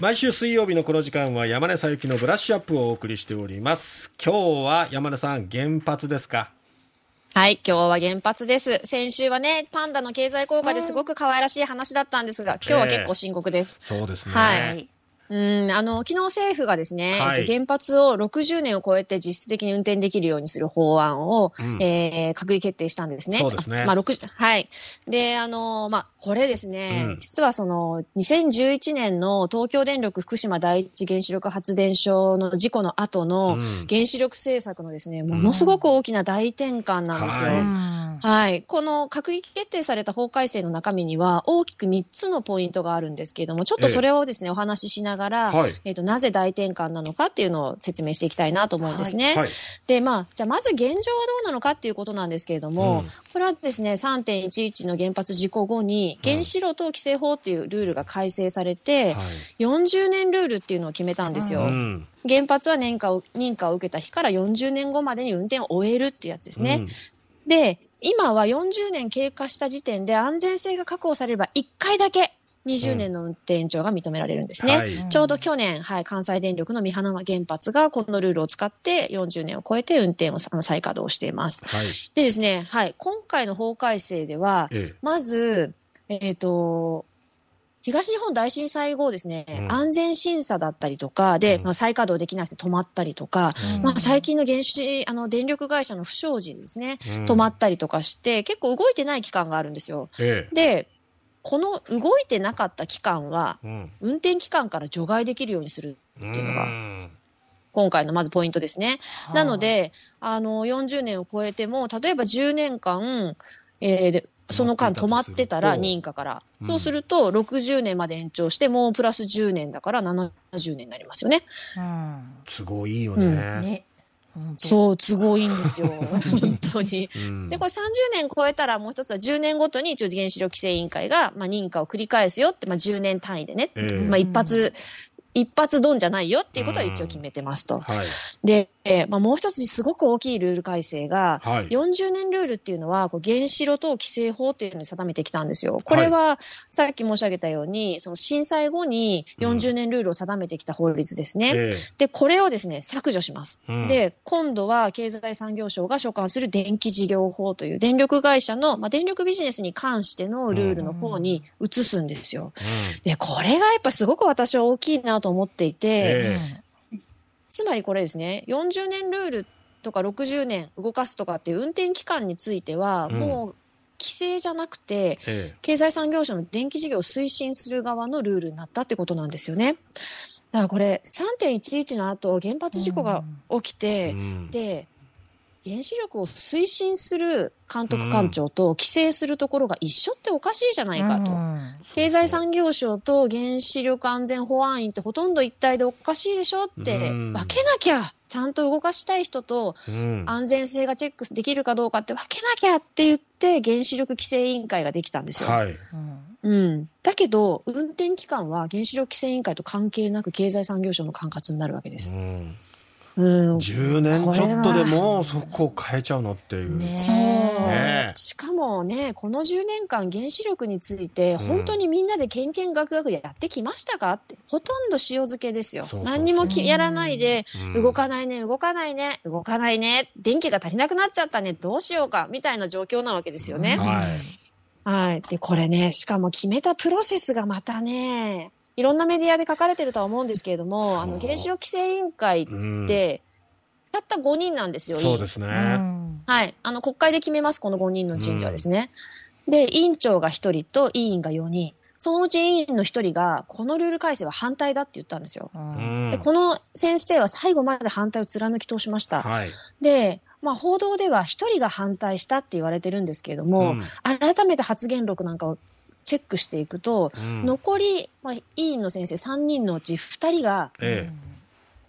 毎週水曜日のこの時間は山根さゆきのブラッシュアップをお送りしております。今日は山根さん、原発ですか？はい、今日は原発です。先週はね、パンダの経済効果ですごく可愛らしい話だったんですが、今日は結構深刻です。そうですね。はいうん、あの、昨日政府がですね、はいえっと原発を60年を超えて実質的に運転できるようにする法案を、うんえー閣議決定したんですね。そうですねあまあ、60はい。で、あの、まあ、これですね、うん実はその、2011年の東京電力福島第一原子力発電所の事故の後のうん原子力政策のですね、ものすごく大きな大転換なんですよ。はいはい。この閣議決定された法改正の中身には大きく3つのポイントがあるんですけれども、ちょっとそれをですね、お話ししながら、はいえっ、と、なぜ大転換なのかっていうのを説明していきたいなと思うんですね。はい。で、まあ、じゃあまず現状はどうなのかっていうことなんですけれども、うんこれはですね、3.11の原発事故後に、原子炉等規制法っていうルールが改正されて、はい40年ルールっていうのを決めたんですよ。うん原発は年間を認可を受けた日から40年後までに運転を終えるっていうやつですね。で、今は40年経過した時点で安全性が確保されれば1回だけ20年の運転延長が認められるんですね。はいちょうど去年、はい、関西電力の三花原発がこのルールを使って40年を超えて運転をあの再稼働しています。はい。でですね、はい、今回の法改正では、ええまず、えっ、と、東日本大震災後ですね、うん。安全審査だったりとかで、うん。まあ、再稼働できなくて止まったりとか、うん。まあ、最近の原子、あの、電力会社の不祥事ですね、うん。止まったりとかして、結構動いてない期間があるんですよ。えで、この動いてなかった期間は、運転期間から除外できるようにする、っていうのが今回のまずポイントですね。なので、あの、40年を超えても、例えば10年間、えーでその間止まってたら認可から。うんそうすると、60年まで延長して、もうプラス10年だから70年になりますよね。うん都合いいようね。ね。本当そう、都合いいんですよ。本当に。うんで、これ30年超えたらもう一つは10年ごとに一応原子力規制委員会が、まあ、認可を繰り返すよって、まあ、10年単位でね。ええまあ、一発、一発ドンじゃないよっていうことは一応決めてますと。はい。で、えーまあ、もう一つすごく大きいルール改正が、はい。40年ルールっていうのは、こう原子炉等規制法っていうのに定めてきたんですよ。これは、さっき申し上げたように、その震災後に40年ルールを定めてきた法律ですね。えで、これをですね、削除します。えうんで、今度は経済産業省が所管する電気事業法という電力会社の、まあ、電力ビジネスに関してのルールの方に移すんですよ。で、これがやっぱすごく私は大きいなと思っていて、えつまりこれですね、40年ルールとか60年動かすとかっていう運転期間については、うん。もう規制じゃなくて、え経済産業省の電気事業を推進する側 Ⅳ ルールになったってことなんですよね。だからこれ、3.11の後、原発事故が起きえて、うん。で、原子力を推進する監督官庁と規制するところが一緒っておかしいじゃないかと。経済産業省と原子力安全保安院ってほとんど一体でおかしいでしょって、うん分けなきゃ、ちゃんと動かしたい人とうん安全性がチェックできるかどうかって分けなきゃって言って原子力規制委員会ができたんですよ。はい。うん。だけど、運転期間は原子力規制委員会と関係なく経済産業省の管轄になるわけです。うんうん。10年ちょっとでもうそこを変えちゃうのっていう。ねそう、ねえしかもね、この10年間原子力について、ん本当にみんなでけんけんがくがくやってきましたかって、ほとんど塩漬けですよ。そうそうそう何にもきやらないで、うん動かないね、動かないね、動かないね、電気が足りなくなっちゃったね、どうしようか、みたいな状況なわけですよね。はい。はい。で、これね、しかも決めたプロセスがまたね、いろんなメディアで書かれてるとは思うんですけれども、あの、原子力規制委員会っうんて、たった5人なんですよ、そうですね。はい。あの、国会で決めます、この5人の人事はですね。で、委員長が1人と委員が4人。そのうち委員の1人が、このルール改正は反対だって言ったんですよ。うんで、この先生は最後まで反対を貫き通しました。はい。で、まあ、報道では1人が反対したって言われてるんですけれども、うん改めて発言録なんかをチェックしていくと、うん。残り、まあ、委員の先生3人のうち2人が、え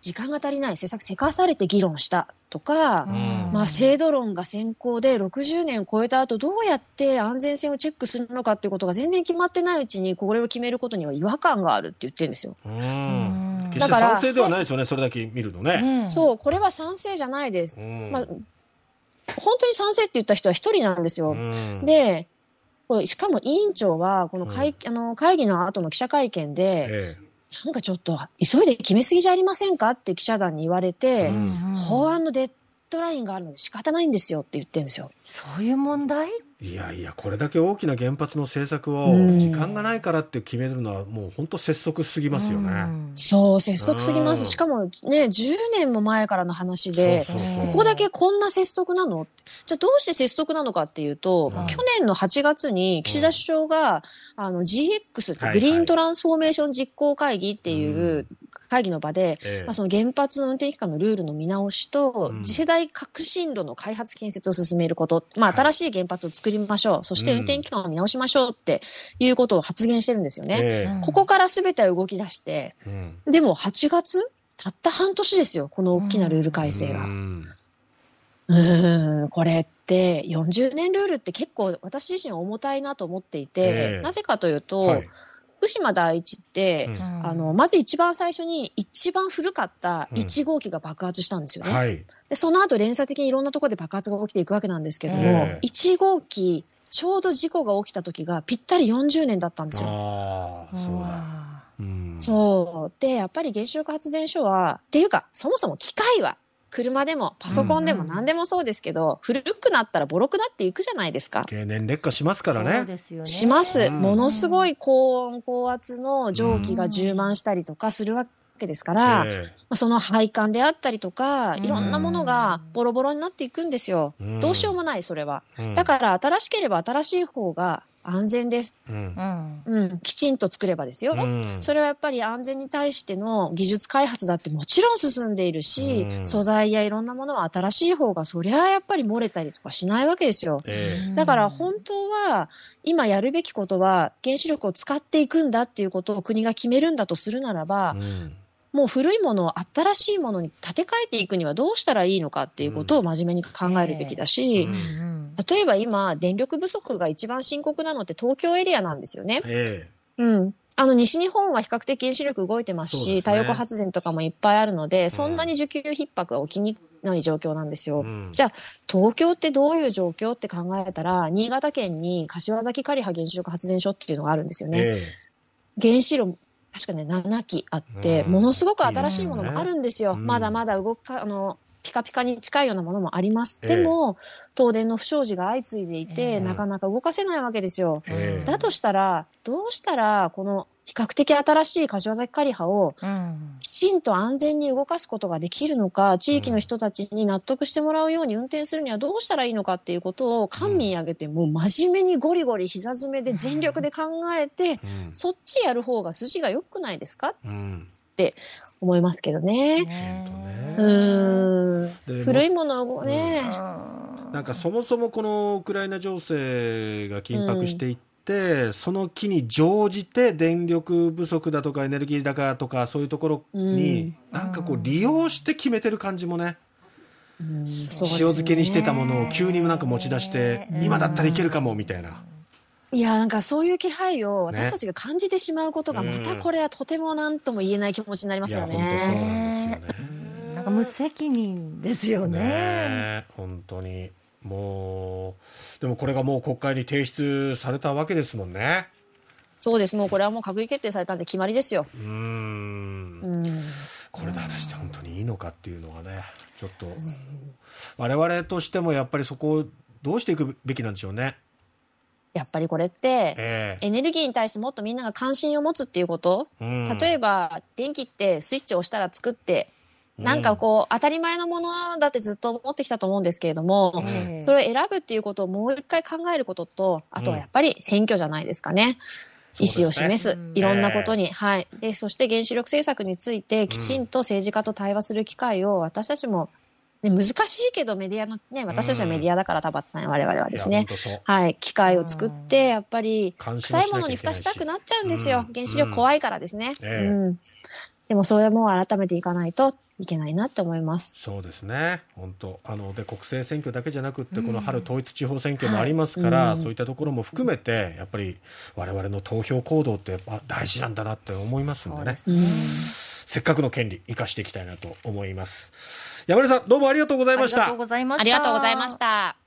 時間が足りない、政策せかされて議論したとか、ん。まあ、制度論が先行で60年を超えた後どうやって安全性をチェックするのかっていうことが全然決まってないうちにこれを決めることには違和感があるって言ってるんですよ。えうん。決してだから賛成ではないですよね、それだけ見るとね。そう、これは賛成じゃないです。うん。まあ、本当に賛成って言った人は一人なんですよ。うん。で、しかも委員長はこの会,、あの会議の後の記者会見で、えなんかちょっと急いで決めすぎじゃありませんかって記者団に言われて、うん。法案のデッドラインがあるので仕方ないんですよって言ってるんですよ。そういう問題いやいやこれだけ大きな原発の政策をうん。時間がないからって決めるのはもう本当拙速すぎますよね。うん。そう、拙速すぎまうん。す。しかもね、10年も前からの話で、そうそうそう。ここだけこんな拙速なの？じゃあどうして拙速なのかっていうと、うん。去年の8月に岸田首相が、あの GX ってはいグリーントランスフォーメーション実行会議っていう会議の場で、ええ。まあ、その原発の運転期間のルールの見直しと、うん。次世代革新炉の開発建設を進めること、まあ、はい。新しい原発を作りましょう、そして運転期間を見直しましょうっていうことを発言してるんですよね。ええ。ここから全ては動き出して、うん。でも8月たった半年ですよ、この大きなルール改正が。うん。うーん、これって40年ルールって結構私自身重たいなと思っていて、ええ。なぜかというと、はい福島第一って、うんあの、まず一番最初に一番古かったうん1号機が爆発したんですよね。はいで、その後連鎖的にいろんなところで爆発が起きていくわけなんですけども、ええ1号機、ちょうど事故が起きた時がぴったり40年だったんですよ。ああそうだ。わうんそう。で、やっぱり原子力発電所は、っていうか、そもそも機械は、車でもパソコンでもうん何でもそうですけど、古くなったらボロくなっていくじゃないですか。経年劣化しますーからね。ね。します。うんものすごい高温高圧の蒸気が充満したりとかするわけですから、まえあその配管であったりとか、うんいろんなものがボロボロになっていくんですよ。うんどうしようもない、それは。えうんだから新しければ新しい方が安全です。うんうん。うん、きちんと作ればですよ。うんそれはやっぱり安全に対しての技術開発だってもちろん進んでいるし、うん素材やいろんなものは新しい方がそりゃやっぱり漏れたりとかしないわけですよ。ええだから本当は今やるべきことは原子力を使っていくんだっていうことを国が決めるんだとするならば、うんもう古いものを新しいものに建て替えていくにはどうしたらいいのかっていうことを真面目に考えるべきだし、うんうん例えば今電力不足が一番深刻なのって東京エリアなんですよね。えうん。あの、西日本は比較的原子力動いてますし、すね太陽光発電とかもいっぱいあるので、そんなに需給逼迫は起きにくい状況なんですよ。えうんじゃあ、東京ってどういう状況って考えたら、新潟県に柏崎刈羽原子力発電所っていうのがあるんですよね。え原子炉、確かね、7基あって、うんものすごく新しいものもあるんですよ。うんまだまだ動か、あの、ピカピカに近いようなものもあります。ええ。でも、東電の不祥事が相次いでいて、うん。なかなか動かせないわけですよ。ええ。だとしたら、どうしたら、この比較的新しい柏崎刈羽をうん。きちんと安全に動かすことができるのか、地域の人たちに納得してもらうように運転するにはどうしたらいいのかっていうことを官民挙げて、もう真面目にゴリゴリ膝詰めで全力で考えて、うん。そっちやる方が筋が良くないですか？うん。思いますけどね。古いものをね、なんかそもそもこのウクライナ情勢が緊迫していって、その機に乗じて電力不足だとかエネルギー高とかそういうところに、なんかこう利用して決めてる感じもね、うん。塩漬けにしてたものを急になんか持ち出して、うん。今だったらいけるかもみたいな。いや、なんかそういう気配をね。私たちが感じてしまうことが、またこれはとても何とも言えない気持ちになりますよいや本当そうね。なんですよね。無責任ですよね。ねえ本当にもうでもこれがもう国会に提出されたわけですもんねそうです。もうこれはもう閣議決定されたんで決まりですよ。うーんうん。これで果たして本当にいいのかっていうのがねちょっと我々としてもやっぱりそこをどうしていくべきなんでしょうねやっぱりこれって、ええエネルギーに対してもっとみんなが関心を持つっていうこと、うん例えば電気ってスイッチを押したら作って、なんかこう当たり前のものだってずっと思ってきたと思うんですけれども、ええそれを選ぶっていうことをもう一回考えることと、あとはやっぱり選挙じゃないですかね。意思を示す。うんいろんなことに。はい。で、そして原子力政策についてきちんと政治家と対話する機会を私たちも、ね、難しいけどメディアの、ね、私たちはメディアだから田畑さんや我々はですね。はい。機会を作って、やっぱり、臭いものに蓋したくなっちゃうんですよ。うん原子力怖いからですね。ええうん。でもそれも改めていかないといけないなって思います。そうですね、本当あので国政選挙だけじゃなくって、この春統一地方選挙もありますから、はいそういったところも含めて、やっぱり我々の投票行動ってやっぱ大事なんだなって思いますんでね、うん。せっかくの権利、生かしていきたいなと思います。山根さん、どうもありがとうございましたありがとう。ございました。ありがとうございました。